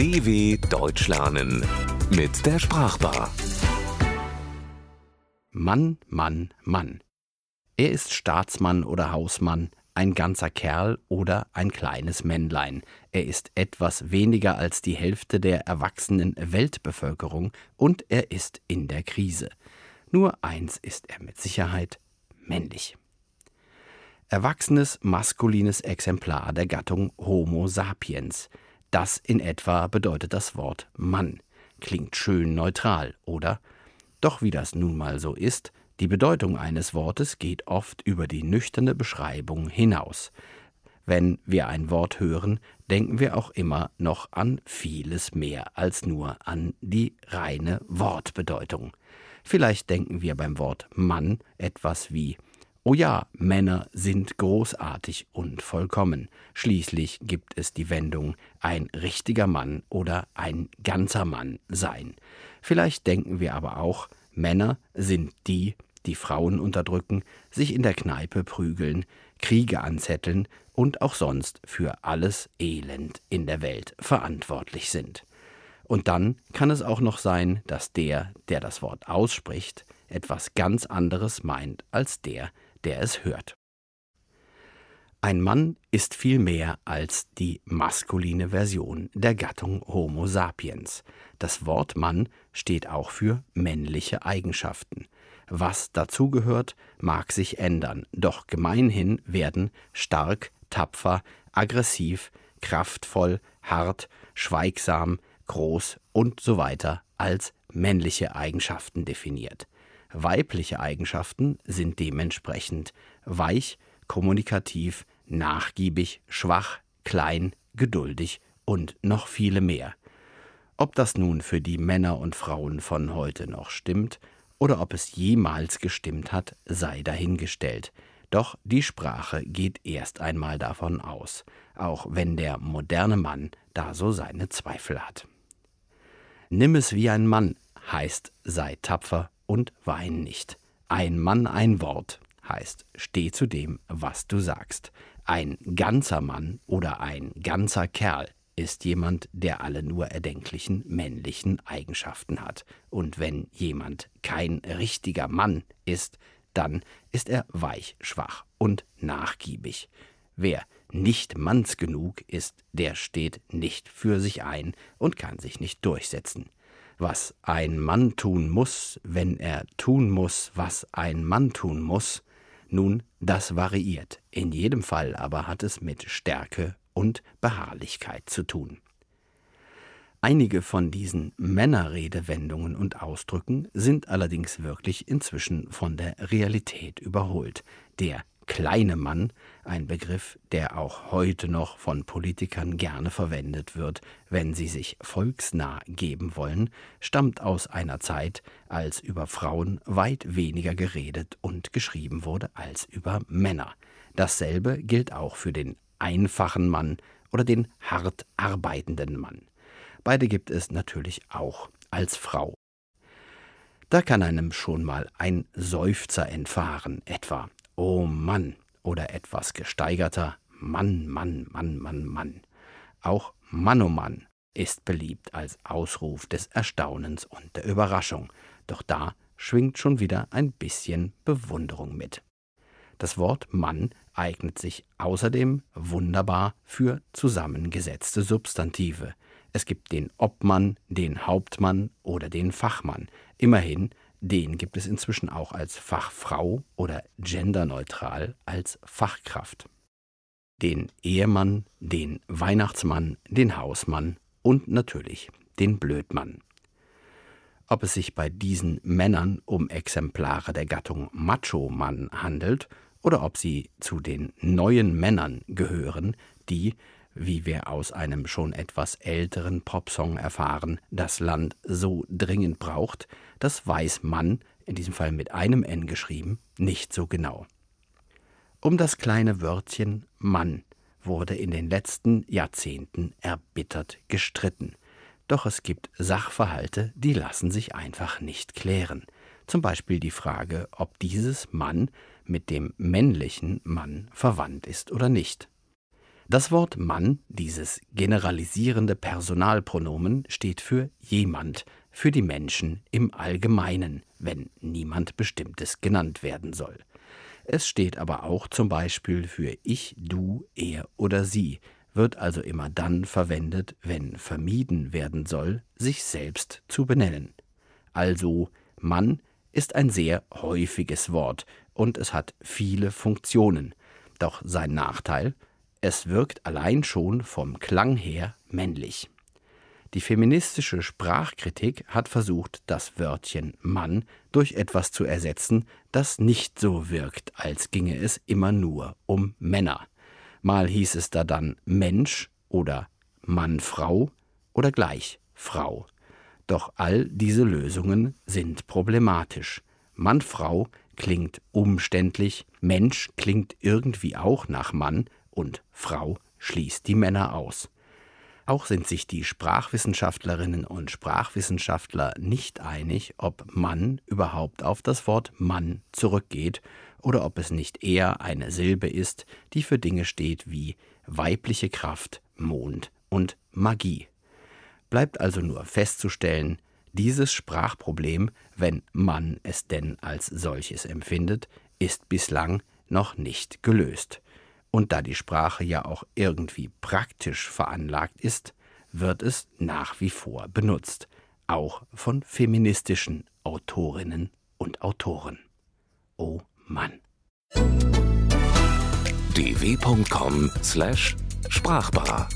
DW Deutsch lernen mit der Sprachbar. Mann, Mann, Mann. Er ist Staatsmann oder Hausmann, ein ganzer Kerl oder ein kleines Männlein. Er ist etwas weniger als die Hälfte der erwachsenen Weltbevölkerung und er ist in der Krise. Nur eins ist er mit Sicherheit männlich. Erwachsenes maskulines Exemplar der Gattung Homo sapiens. Das in etwa bedeutet das Wort Mann. Klingt schön neutral, oder? Doch wie das nun mal so ist, die Bedeutung eines Wortes geht oft über die nüchterne Beschreibung hinaus. Wenn wir ein Wort hören, denken wir auch immer noch an vieles mehr als nur an die reine Wortbedeutung. Vielleicht denken wir beim Wort Mann etwas wie Oh ja, Männer sind großartig und vollkommen. Schließlich gibt es die Wendung ein richtiger Mann oder ein ganzer Mann sein. Vielleicht denken wir aber auch, Männer sind die, die Frauen unterdrücken, sich in der Kneipe prügeln, Kriege anzetteln und auch sonst für alles Elend in der Welt verantwortlich sind. Und dann kann es auch noch sein, dass der, der das Wort ausspricht, etwas ganz anderes meint als der, der es hört. Ein Mann ist viel mehr als die maskuline Version der Gattung Homo sapiens. Das Wort Mann steht auch für männliche Eigenschaften. Was dazugehört, mag sich ändern, doch gemeinhin werden stark, tapfer, aggressiv, kraftvoll, hart, schweigsam, groß und so weiter als männliche Eigenschaften definiert. Weibliche Eigenschaften sind dementsprechend weich, kommunikativ, nachgiebig, schwach, klein, geduldig und noch viele mehr. Ob das nun für die Männer und Frauen von heute noch stimmt oder ob es jemals gestimmt hat, sei dahingestellt. Doch die Sprache geht erst einmal davon aus, auch wenn der moderne Mann da so seine Zweifel hat. Nimm es wie ein Mann heißt sei tapfer und wein nicht. Ein Mann, ein Wort heißt, steh zu dem, was du sagst. Ein ganzer Mann oder ein ganzer Kerl ist jemand, der alle nur erdenklichen männlichen Eigenschaften hat. Und wenn jemand kein richtiger Mann ist, dann ist er weich, schwach und nachgiebig. Wer nicht manns genug ist, der steht nicht für sich ein und kann sich nicht durchsetzen was ein Mann tun muss, wenn er tun muss, was ein Mann tun muss, nun, das variiert. In jedem Fall aber hat es mit Stärke und Beharrlichkeit zu tun. Einige von diesen Männerredewendungen und Ausdrücken sind allerdings wirklich inzwischen von der Realität überholt. Der kleine Mann, ein Begriff, der auch heute noch von Politikern gerne verwendet wird, wenn sie sich volksnah geben wollen, stammt aus einer Zeit, als über Frauen weit weniger geredet und geschrieben wurde als über Männer. Dasselbe gilt auch für den einfachen Mann oder den hart arbeitenden Mann. Beide gibt es natürlich auch als Frau. Da kann einem schon mal ein Seufzer entfahren, etwa Oh Mann oder etwas gesteigerter Mann, Mann, Mann, Mann, Mann. Auch Mann, oh Mann ist beliebt als Ausruf des Erstaunens und der Überraschung, doch da schwingt schon wieder ein bisschen Bewunderung mit. Das Wort Mann eignet sich außerdem wunderbar für zusammengesetzte Substantive. Es gibt den Obmann, den Hauptmann oder den Fachmann. Immerhin den gibt es inzwischen auch als Fachfrau oder genderneutral als Fachkraft. Den Ehemann, den Weihnachtsmann, den Hausmann und natürlich den Blödmann. Ob es sich bei diesen Männern um Exemplare der Gattung Macho-Mann handelt oder ob sie zu den neuen Männern gehören, die, wie wir aus einem schon etwas älteren Popsong erfahren, das Land so dringend braucht, das weiß man, in diesem Fall mit einem N geschrieben, nicht so genau. Um das kleine Wörtchen Mann wurde in den letzten Jahrzehnten erbittert gestritten. Doch es gibt Sachverhalte, die lassen sich einfach nicht klären. Zum Beispiel die Frage, ob dieses Mann mit dem männlichen Mann verwandt ist oder nicht. Das Wort Mann, dieses generalisierende Personalpronomen, steht für jemand, für die Menschen im Allgemeinen, wenn niemand Bestimmtes genannt werden soll. Es steht aber auch zum Beispiel für ich, du, er oder sie, wird also immer dann verwendet, wenn vermieden werden soll, sich selbst zu benennen. Also Mann ist ein sehr häufiges Wort und es hat viele Funktionen. Doch sein Nachteil, es wirkt allein schon vom Klang her männlich. Die feministische Sprachkritik hat versucht, das Wörtchen Mann durch etwas zu ersetzen, das nicht so wirkt, als ginge es immer nur um Männer. Mal hieß es da dann Mensch oder Mann-Frau oder gleich Frau. Doch all diese Lösungen sind problematisch. Mann-Frau klingt umständlich, Mensch klingt irgendwie auch nach Mann, und Frau schließt die Männer aus. Auch sind sich die Sprachwissenschaftlerinnen und Sprachwissenschaftler nicht einig, ob Mann überhaupt auf das Wort Mann zurückgeht oder ob es nicht eher eine Silbe ist, die für Dinge steht wie weibliche Kraft, Mond und Magie. Bleibt also nur festzustellen, dieses Sprachproblem, wenn man es denn als solches empfindet, ist bislang noch nicht gelöst. Und da die Sprache ja auch irgendwie praktisch veranlagt ist, wird es nach wie vor benutzt, auch von feministischen Autorinnen und Autoren. Oh Mann. dw.com/sprachbar